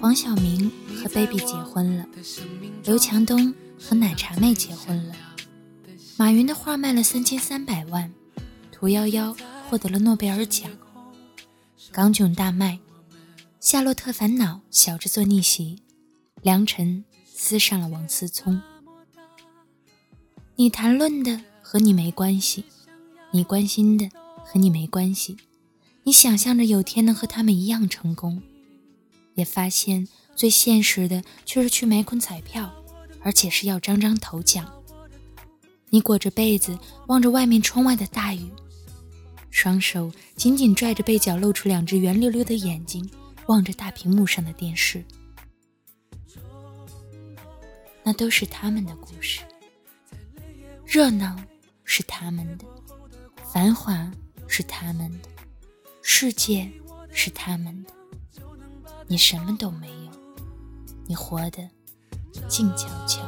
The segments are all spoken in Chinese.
黄晓明和 baby 结婚了，刘强东和奶茶妹结婚了，马云的画卖了三千三百万，屠呦呦获得了诺贝尔奖，港囧大卖，夏洛特烦恼小制作逆袭，梁晨撕上了王思聪。你谈论的和你没关系，你关心的和你没关系，你想象着有天能和他们一样成功。也发现最现实的却是去买捆彩票，而且是要张张头奖。你裹着被子望着外面窗外的大雨，双手紧紧拽着被角，露出两只圆溜溜的眼睛，望着大屏幕上的电视。那都是他们的故事，热闹是他们的，繁华是他们的，世界是他们的。你什么都没有，你活得静悄悄。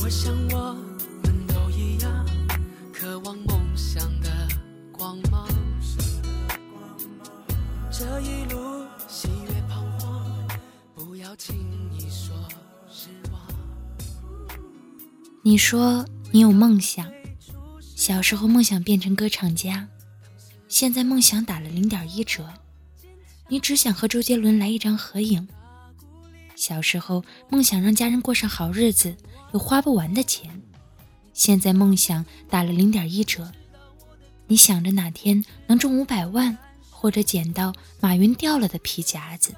我想我们都一样，渴望梦想的这一路喜悦彷徨，不要轻易说失望。你说你有梦想，小时候梦想变成歌唱家，现在梦想打了零点一折。你只想和周杰伦来一张合影。小时候梦想让家人过上好日子，有花不完的钱，现在梦想打了零点一折。你想着哪天能中五百万，或者捡到马云掉了的皮夹子。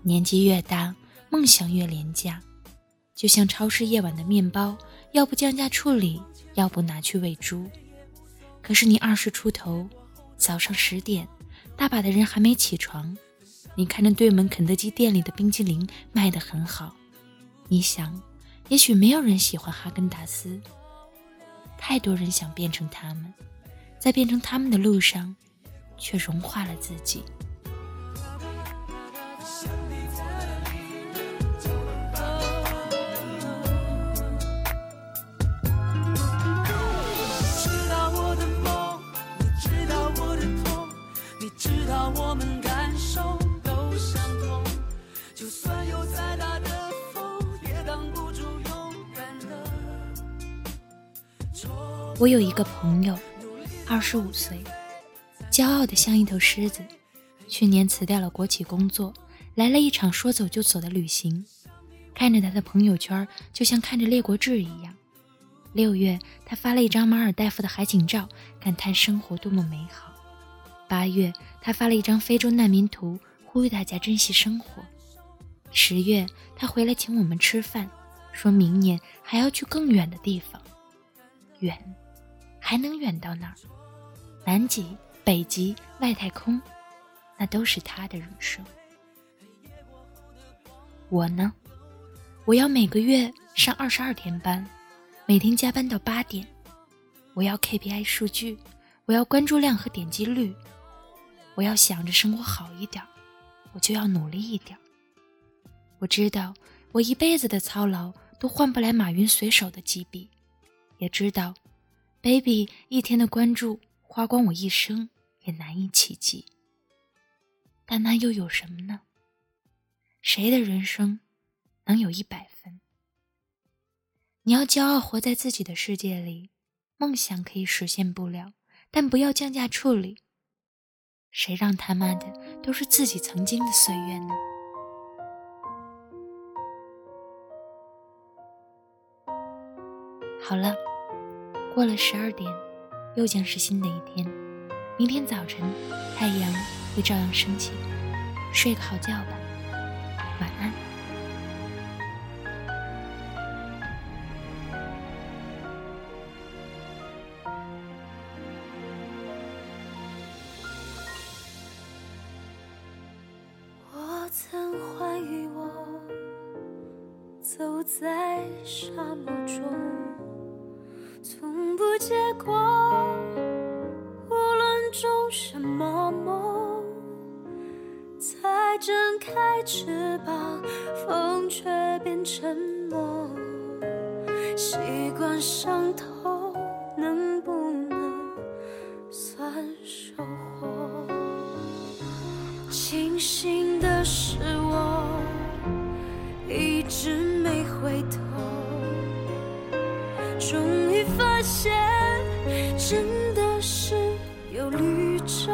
年纪越大，梦想越廉价，就像超市夜晚的面包，要不降价处理，要不拿去喂猪。可是你二十出头，早上十点。大把的人还没起床，你看着对门肯德基店里的冰激凌卖得很好，你想，也许没有人喜欢哈根达斯。太多人想变成他们，在变成他们的路上，却融化了自己。我有一个朋友，二十五岁，骄傲的像一头狮子。去年辞掉了国企工作，来了一场说走就走的旅行。看着他的朋友圈，就像看着列国志一样。六月，他发了一张马尔代夫的海景照，感叹生活多么美好。八月，他发了一张非洲难民图，呼吁大家珍惜生活。十月，他回来请我们吃饭，说明年还要去更远的地方。远。还能远到哪儿？南极、北极、外太空，那都是他的人生。我呢？我要每个月上二十二天班，每天加班到八点。我要 KPI 数据，我要关注量和点击率。我要想着生活好一点，我就要努力一点。我知道，我一辈子的操劳都换不来马云随手的几笔，也知道。baby 一天的关注花光我一生也难以企及，但那又有什么呢？谁的人生能有一百分？你要骄傲活在自己的世界里，梦想可以实现不了，但不要降价处理。谁让他妈的都是自己曾经的岁月呢？好了。过了十二点，又将是新的一天。明天早晨太阳会照样升起，睡个好觉吧，晚安。我曾怀疑我走在沙漠中，从不结果。翅膀，风却变沉默。习惯伤痛，能不能算收获？清醒的是我，一直没回头。终于发现，真的是。有绿洲，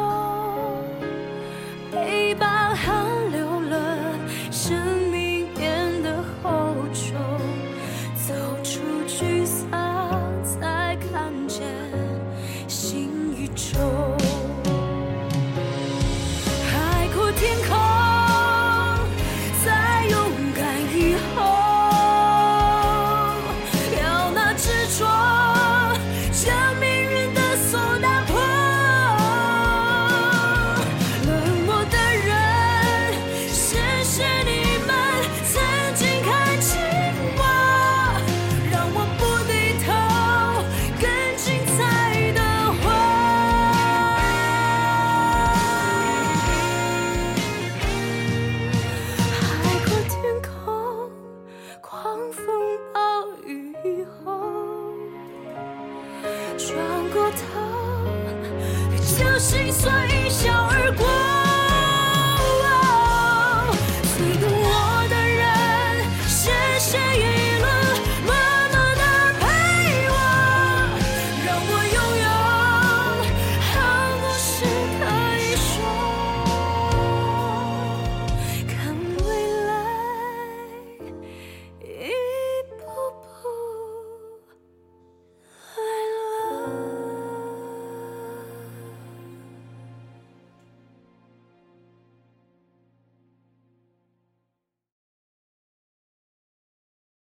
过头，就心碎。